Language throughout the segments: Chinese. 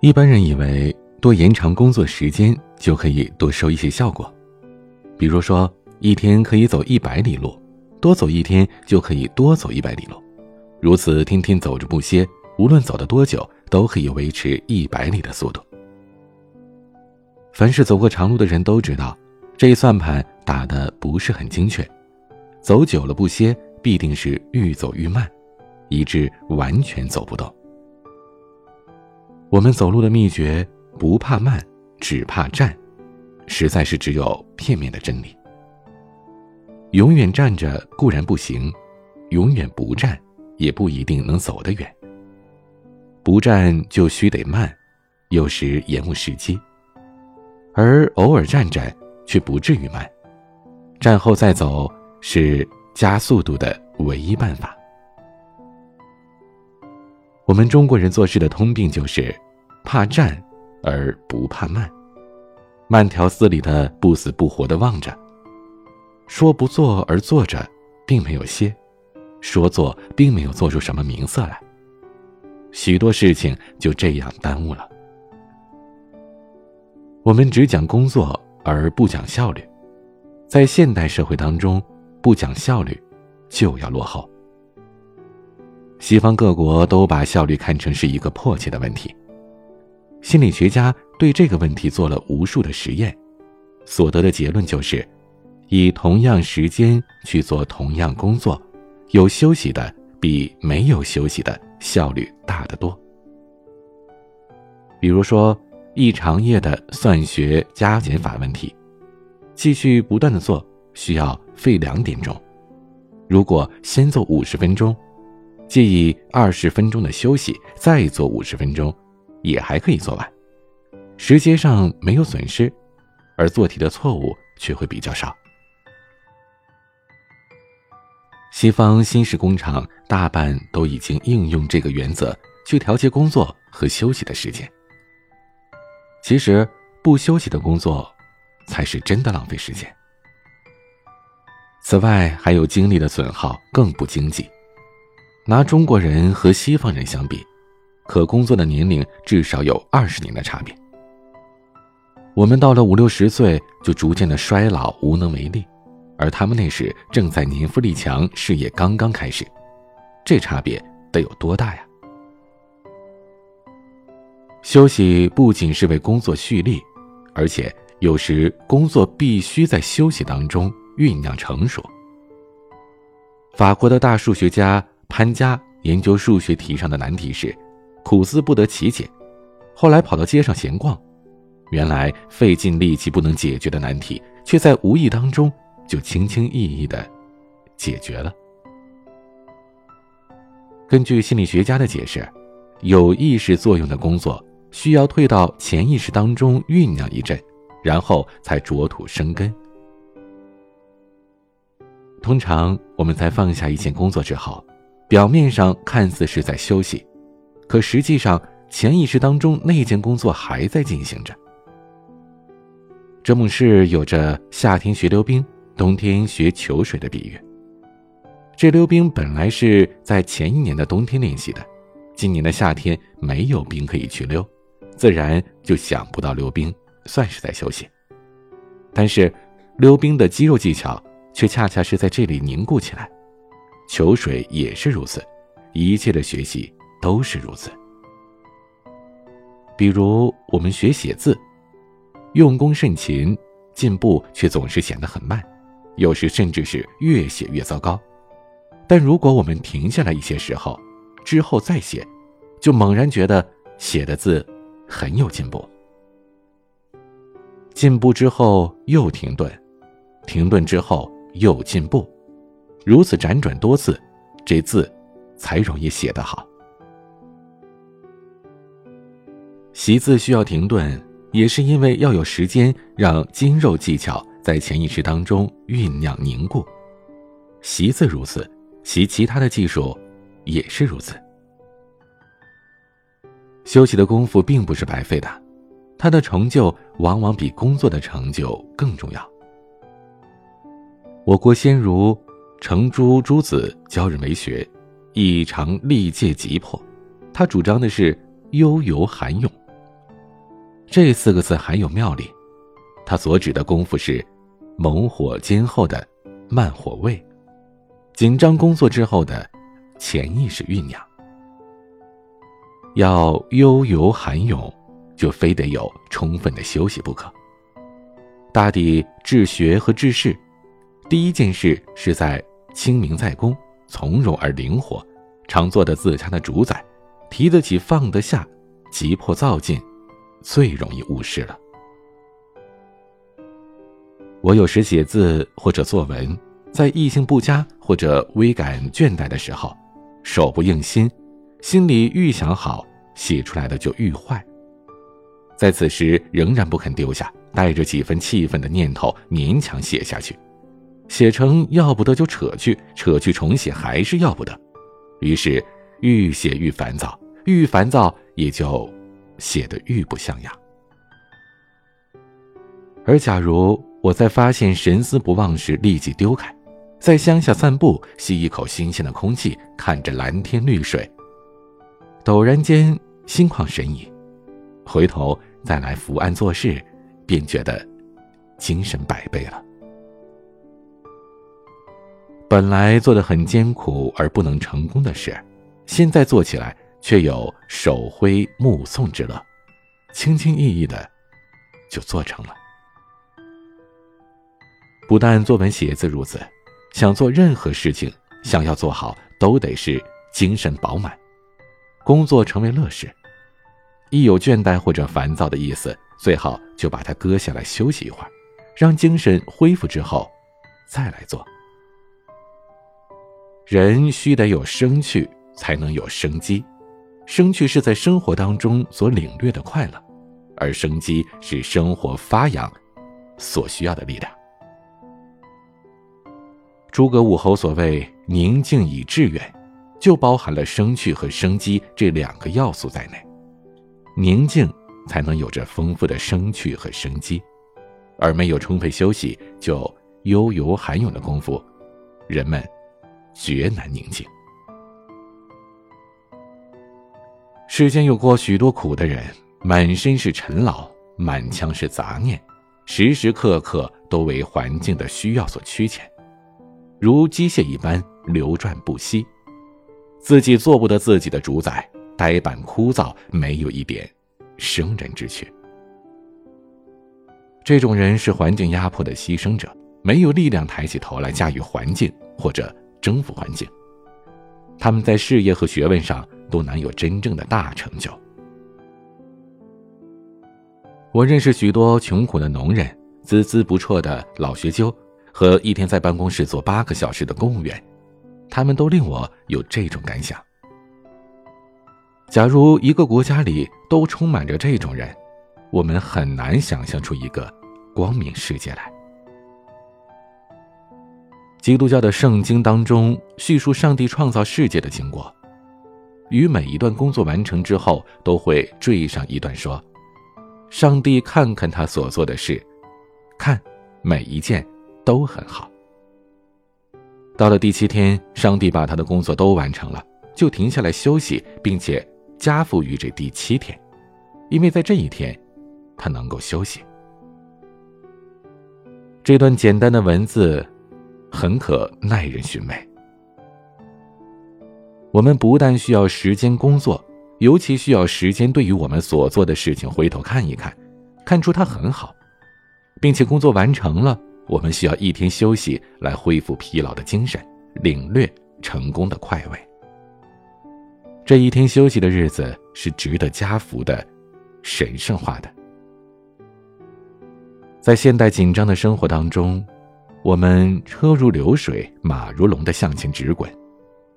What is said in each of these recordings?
一般人以为多延长工作时间就可以多收一些效果，比如说一天可以走一百里路，多走一天就可以多走一百里路，如此天天走着不歇。无论走的多久，都可以维持一百里的速度。凡是走过长路的人都知道，这一算盘打的不是很精确，走久了不歇，必定是愈走愈慢，以致完全走不动。我们走路的秘诀不怕慢，只怕站，实在是只有片面的真理。永远站着固然不行，永远不站也不一定能走得远。不站就须得慢，有时延误时机；而偶尔站站，却不至于慢。站后再走是加速度的唯一办法。我们中国人做事的通病就是怕站而不怕慢，慢条斯理的不死不活的望着，说不做而做着，并没有歇；说做，并没有做出什么名色来。许多事情就这样耽误了。我们只讲工作而不讲效率，在现代社会当中，不讲效率就要落后。西方各国都把效率看成是一个迫切的问题。心理学家对这个问题做了无数的实验，所得的结论就是：以同样时间去做同样工作，有休息的比没有休息的。效率大得多。比如说，一长夜的算学加减法问题，继续不断的做，需要费两点钟。如果先做五十分钟，借以二十分钟的休息，再做五十分钟，也还可以做完，时间上没有损失，而做题的错误却会比较少。西方新式工厂大半都已经应用这个原则去调节工作和休息的时间。其实，不休息的工作，才是真的浪费时间。此外，还有精力的损耗更不经济。拿中国人和西方人相比，可工作的年龄至少有二十年的差别。我们到了五六十岁，就逐渐的衰老，无能为力。而他们那时正在年富力强，事业刚刚开始，这差别得有多大呀？休息不仅是为工作蓄力，而且有时工作必须在休息当中酝酿成熟。法国的大数学家潘家研究数学题上的难题时，苦思不得其解，后来跑到街上闲逛，原来费尽力气不能解决的难题，却在无意当中。就轻轻易易的解决了。根据心理学家的解释，有意识作用的工作需要退到潜意识当中酝酿一阵，然后才着土生根。通常我们在放下一件工作之后，表面上看似是在休息，可实际上潜意识当中那件工作还在进行着。这幕事有着夏天学溜冰。冬天学求水的比喻。这溜冰本来是在前一年的冬天练习的，今年的夏天没有冰可以去溜，自然就想不到溜冰，算是在休息。但是，溜冰的肌肉技巧却恰恰是在这里凝固起来，求水也是如此，一切的学习都是如此。比如我们学写字，用功甚勤，进步却总是显得很慢。有时甚至是越写越糟糕，但如果我们停下来一些时候，之后再写，就猛然觉得写的字很有进步。进步之后又停顿，停顿之后又进步，如此辗转多次，这字才容易写得好。习字需要停顿，也是因为要有时间让筋肉技巧在潜意识当中酝酿凝固。习字如此，习其他的技术也是如此。休息的功夫并不是白费的，它的成就往往比工作的成就更重要。我国先儒程朱诸子教人为学，异常历届急迫，他主张的是悠游涵泳。这四个字很有妙理，他所指的功夫是猛火煎后的慢火煨，紧张工作之后的潜意识酝酿。要悠游涵泳，就非得有充分的休息不可。大抵治学和治世，第一件事是在清明在公，从容而灵活，常做的自家的主宰，提得起放得下，急迫躁进。最容易误事了。我有时写字或者作文，在意兴不佳或者微感倦怠的时候，手不应心，心里愈想好，写出来的就愈坏。在此时仍然不肯丢下，带着几分气愤的念头勉强写下去，写成要不得就扯去，扯去重写还是要不得，于是愈写愈烦躁，愈烦躁也就。写得愈不像样。而假如我在发现神思不忘时立即丢开，在乡下散步，吸一口新鲜的空气，看着蓝天绿水，陡然间心旷神怡，回头再来伏案做事，便觉得精神百倍了。本来做的很艰苦而不能成功的事，现在做起来。却有手挥目送之乐，轻轻易易的就做成了。不但作文写字如此，想做任何事情，想要做好，都得是精神饱满，工作成为乐事。一有倦怠或者烦躁的意思，最好就把它搁下来休息一会儿，让精神恢复之后，再来做。人须得有生趣，才能有生机。生趣是在生活当中所领略的快乐，而生机是生活发扬所需要的力量。诸葛武侯所谓“宁静以致远”，就包含了生趣和生机这两个要素在内。宁静才能有着丰富的生趣和生机，而没有充分休息就悠游涵泳的功夫，人们绝难宁静。世间有过许多苦的人，满身是尘劳，满腔是杂念，时时刻刻都为环境的需要所驱遣，如机械一般流转不息，自己做不得自己的主宰，呆板枯燥，没有一点生人之趣。这种人是环境压迫的牺牲者，没有力量抬起头来驾驭环境或者征服环境。他们在事业和学问上。都难有真正的大成就。我认识许多穷苦的农人、孜孜不辍的老学究和一天在办公室坐八个小时的公务员，他们都令我有这种感想：假如一个国家里都充满着这种人，我们很难想象出一个光明世界来。基督教的圣经当中叙述上帝创造世界的经过。与每一段工作完成之后，都会缀上一段说：“上帝看看他所做的事，看每一件都很好。”到了第七天，上帝把他的工作都完成了，就停下来休息，并且加付于这第七天，因为在这一天，他能够休息。这段简单的文字，很可耐人寻味。我们不但需要时间工作，尤其需要时间对于我们所做的事情回头看一看，看出它很好，并且工作完成了，我们需要一天休息来恢复疲劳的精神，领略成功的快慰。这一天休息的日子是值得加福的，神圣化的。在现代紧张的生活当中，我们车如流水，马如龙的向前直滚。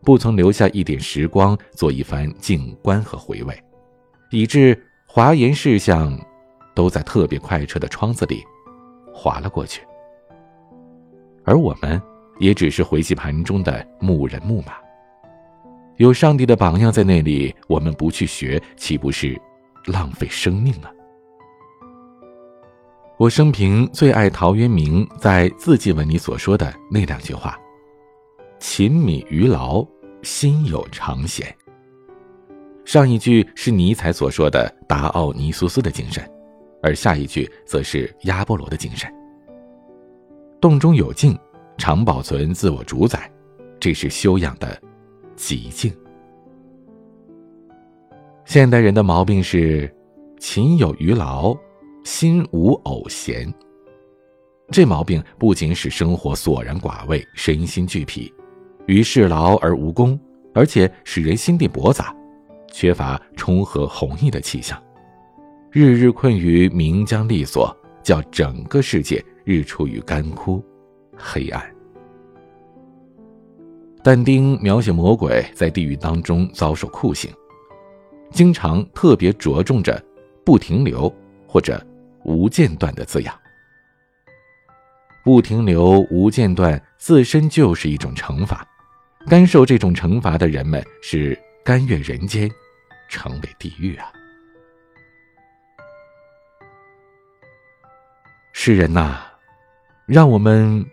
不曾留下一点时光做一番静观和回味，以致华严事项都在特别快车的窗子里划了过去，而我们也只是回击盘中的牧人牧马。有上帝的榜样在那里，我们不去学，岂不是浪费生命啊？我生平最爱陶渊明在字迹文里所说的那两句话：“勤敏于劳，心有常闲。”上一句是尼采所说的达奥尼苏斯的精神，而下一句则是亚波罗的精神。动中有静，常保存自我主宰，这是修养的。极静。现代人的毛病是，勤有余劳，心无偶闲。这毛病不仅使生活索然寡味，身心俱疲，于事劳而无功，而且使人心地驳杂，缺乏冲和弘毅的气象，日日困于名缰利锁，叫整个世界日处于干枯、黑暗。但丁描写魔鬼在地狱当中遭受酷刑，经常特别着重着“不停留”或者“无间断”的字样。不停留、无间断自身就是一种惩罚，甘受这种惩罚的人们是甘愿人间成为地狱啊！世人呐，让我们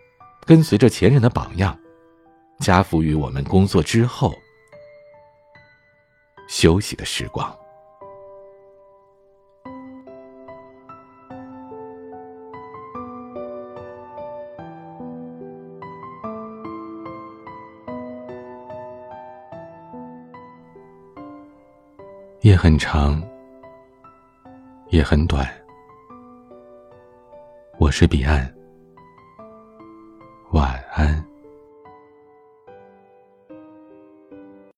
跟随着前人的榜样。加赋予我们工作之后休息的时光。夜很长，也很短。我是彼岸，